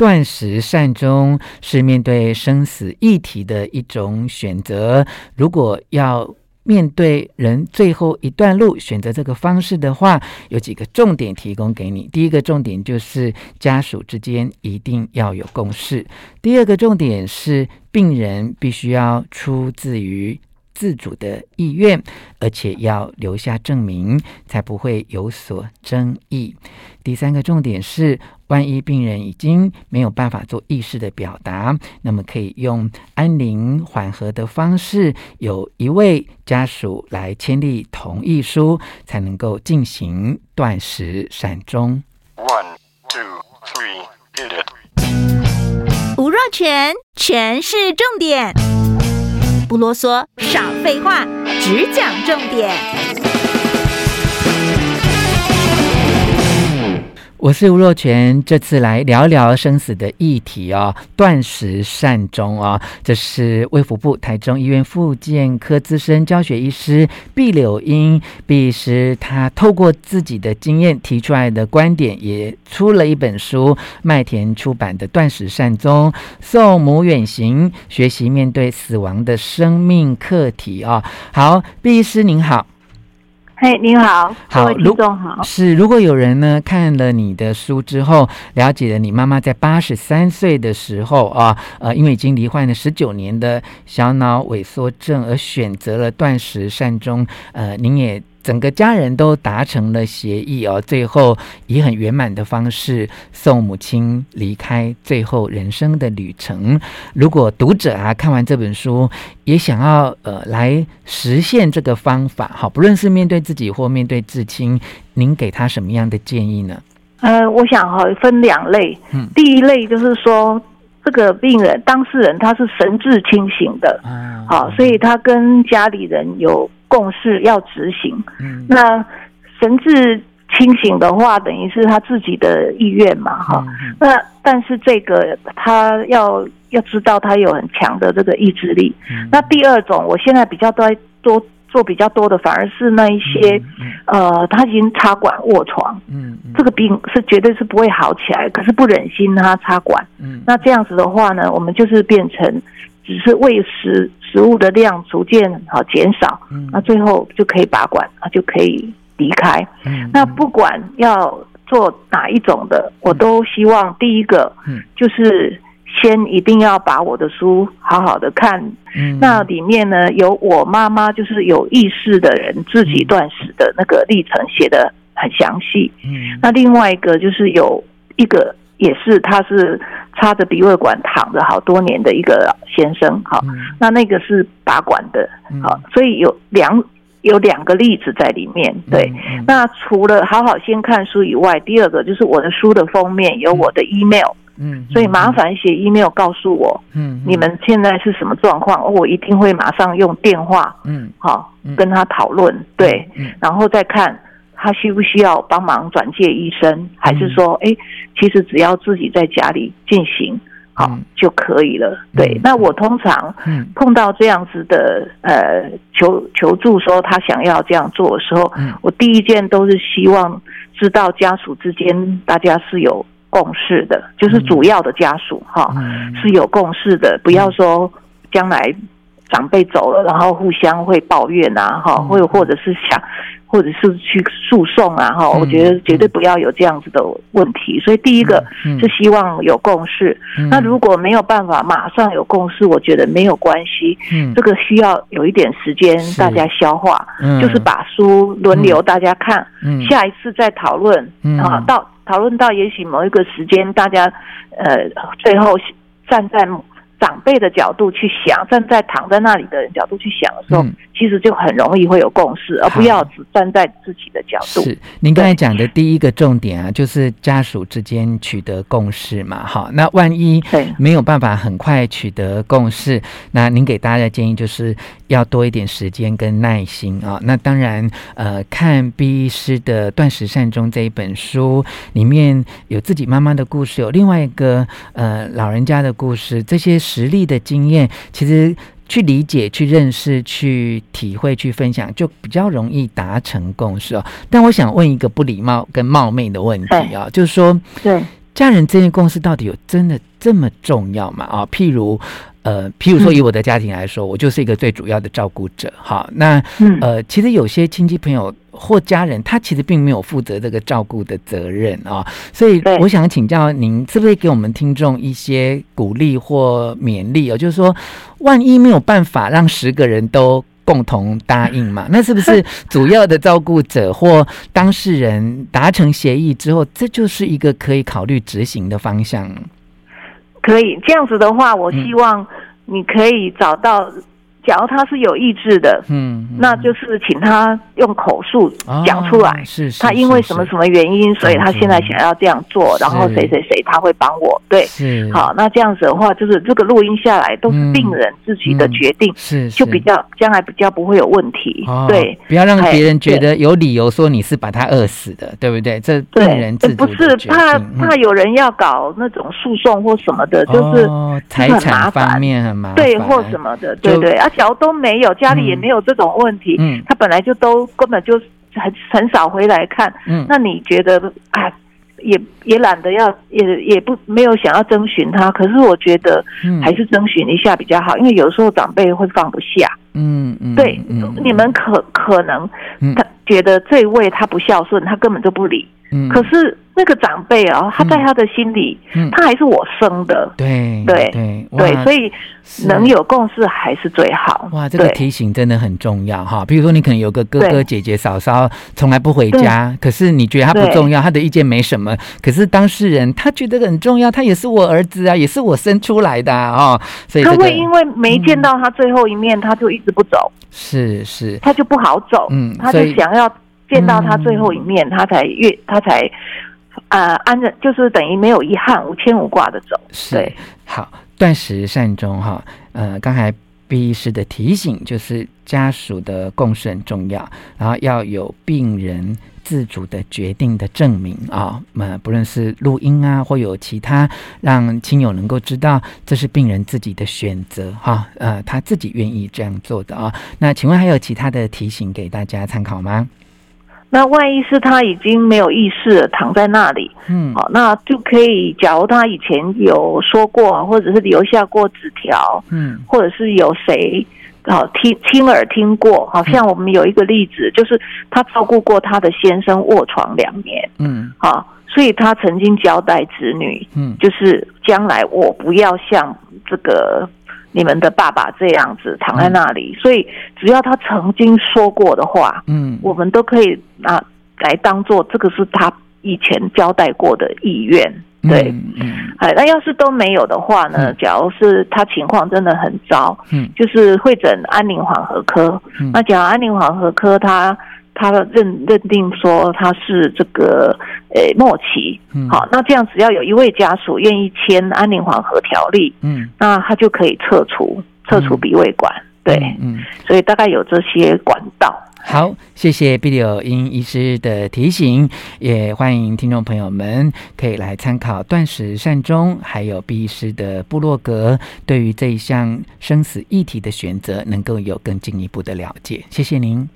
断食善终是面对生死议题的一种选择。如果要面对人最后一段路，选择这个方式的话，有几个重点提供给你。第一个重点就是家属之间一定要有共识；第二个重点是病人必须要出自于。自主的意愿，而且要留下证明，才不会有所争议。第三个重点是，万一病人已经没有办法做意识的表达，那么可以用安宁缓和的方式，有一位家属来签立同意书，才能够进行断食闪终。One, two, three, get it。吴若权，权式重点。不啰嗦，少废话，只讲重点。我是吴若权，这次来聊聊生死的议题哦，断食善终哦，这是卫福部台中医院复健科资深教学医师毕柳英毕医师，他透过自己的经验提出来的观点，也出了一本书，麦田出版的《断食善终：送母远行，学习面对死亡的生命课题》哦。好，毕医师您好。嘿，你好，好，各位听众好。是，如果有人呢看了你的书之后，了解了你妈妈在八十三岁的时候啊，呃，因为已经罹患了十九年的小脑萎缩症，而选择了断食善终，呃，您也。整个家人都达成了协议哦，最后以很圆满的方式送母亲离开最后人生的旅程。如果读者啊看完这本书，也想要呃来实现这个方法，好，不论是面对自己或面对至亲，您给他什么样的建议呢？呃，我想哈分两类，嗯，第一类就是说这个病人当事人他是神志清醒的，嗯，好，所以他跟家里人有。共识要执行，嗯，那神志清醒的话，等于是他自己的意愿嘛，哈、嗯。那但是这个他要要知道，他有很强的这个意志力。嗯、那第二种，我现在比较多多做比较多的，反而是那一些，呃，他已经插管卧床，嗯，嗯。这个病是绝对是不会好起来，可是不忍心他插管，嗯，那这样子的话呢，我们就是变成。只是喂食食物的量逐渐好减少，嗯，那最后就可以拔管，啊，就可以离开。嗯，那不管要做哪一种的，我都希望第一个，嗯，就是先一定要把我的书好好的看。嗯，那里面呢，有我妈妈就是有意识的人自己断食的那个历程写的很详细。嗯，那另外一个就是有一个也是他是。插着鼻胃管躺着好多年的一个先生，好，那那个是拔管的，好，所以有两有两个例子在里面，对。那除了好好先看书以外，第二个就是我的书的封面有我的 email，嗯，所以麻烦写 email 告诉我，嗯，你们现在是什么状况，我一定会马上用电话，嗯，好，跟他讨论，对，然后再看。他需不需要帮忙转介医生，还是说，哎、欸，其实只要自己在家里进行好、嗯、就可以了？对，嗯、那我通常碰到这样子的呃求求助，说他想要这样做的时候，嗯、我第一件都是希望知道家属之间大家是有共识的，就是主要的家属哈、嗯、是有共识的，不要说将来长辈走了，然后互相会抱怨啊，哈，或或者是想。或者是去诉讼啊，哈，我觉得绝对不要有这样子的问题。所以第一个是希望有共识。那如果没有办法马上有共识，我觉得没有关系。嗯，这个需要有一点时间大家消化。嗯，就是把书轮流大家看，嗯，下一次再讨论。嗯，啊，到讨论到也许某一个时间，大家呃最后站在。长辈的角度去想，站在躺在那里的人角度去想的时候，嗯、其实就很容易会有共识，而不要只站在自己的角度。是您刚才讲的第一个重点啊，就是家属之间取得共识嘛。好，那万一没有办法很快取得共识，那您给大家的建议就是要多一点时间跟耐心啊。那当然，呃，看毕医师的《断食善终》这一本书，里面有自己妈妈的故事，有另外一个呃老人家的故事，这些。实力的经验，其实去理解、去认识、去体会、去分享，就比较容易达成共识哦。但我想问一个不礼貌跟冒昧的问题啊，对就是说，对家人之间共识到底有真的这么重要吗？啊，譬如。呃，譬如说以我的家庭来说，嗯、我就是一个最主要的照顾者。好，那、嗯、呃，其实有些亲戚朋友或家人，他其实并没有负责这个照顾的责任啊。所以我想请教您，是不是给我们听众一些鼓励或勉励哦？就是说，万一没有办法让十个人都共同答应嘛，那是不是主要的照顾者或当事人达成协议之后，这就是一个可以考虑执行的方向？可以这样子的话，我希望你可以找到。假如他是有意志的，嗯，那就是请他用口述讲出来，是是，他因为什么什么原因，所以他现在想要这样做，然后谁谁谁他会帮我，对，是。好，那这样子的话，就是这个录音下来都是病人自己的决定，是就比较将来比较不会有问题，对，不要让别人觉得有理由说你是把他饿死的，对不对？这病人不是怕怕有人要搞那种诉讼或什么的，就是财产方面很麻烦，对，或什么的，对对。啊。假如都没有，家里也没有这种问题，嗯，他本来就都根本就很很少回来看，嗯，那你觉得啊，也也懒得要，也也不没有想要征询他，可是我觉得还是征询一下比较好，因为有时候长辈会放不下，嗯嗯，对，你们可可能他觉得这位他不孝顺，他根本就不理，嗯，可是。那个长辈哦，他在他的心里，嗯、他还是我生的，对对对对，所以能有共识还是最好。哇，这个提醒真的很重要哈。比如说，你可能有个哥哥姐姐嫂嫂从来不回家，可是你觉得他不重要，他的意见没什么，可是当事人他觉得很重要，他也是我儿子啊，也是我生出来的啊，所以、这个、他会因为没见到他最后一面，嗯、他就一直不走，是是，他就不好走，嗯，他就想要见到他最后一面，嗯、他才越他才。呃，安着就是等于没有遗憾，无牵无挂的走。是对好，断食善终哈。呃，刚才毕医师的提醒就是家属的共识很重要，然后要有病人自主的决定的证明啊。那、呃、不论是录音啊，或有其他让亲友能够知道这是病人自己的选择哈。呃，他自己愿意这样做的啊。那请问还有其他的提醒给大家参考吗？那万一是他已经没有意识了，躺在那里，嗯，好，那就可以，假如他以前有说过，或者是留下过纸条，嗯，或者是有谁，好听亲耳听过，好像我们有一个例子，就是他照顾过他的先生卧床两年，嗯，好，所以他曾经交代子女，嗯，就是将来我不要像这个。你们的爸爸这样子躺在那里，嗯、所以只要他曾经说过的话，嗯，我们都可以拿来当做这个是他以前交代过的意愿，对，嗯，哎、嗯，那要是都没有的话呢？嗯、假如是他情况真的很糟，嗯，就是会诊安宁缓和科，嗯、那假如安宁缓和科他。他认认定说他是这个诶末期，嗯，好，那这样只要有一位家属愿意签安宁缓和条例，嗯，那他就可以撤除撤除鼻胃管，嗯、对，嗯，嗯，所以大概有这些管道。好，谢谢毕柳英医师的提醒，也欢迎听众朋友们可以来参考断食善终，还有毕医师的部落格，对于这一项生死议题的选择，能够有更进一步的了解。谢谢您。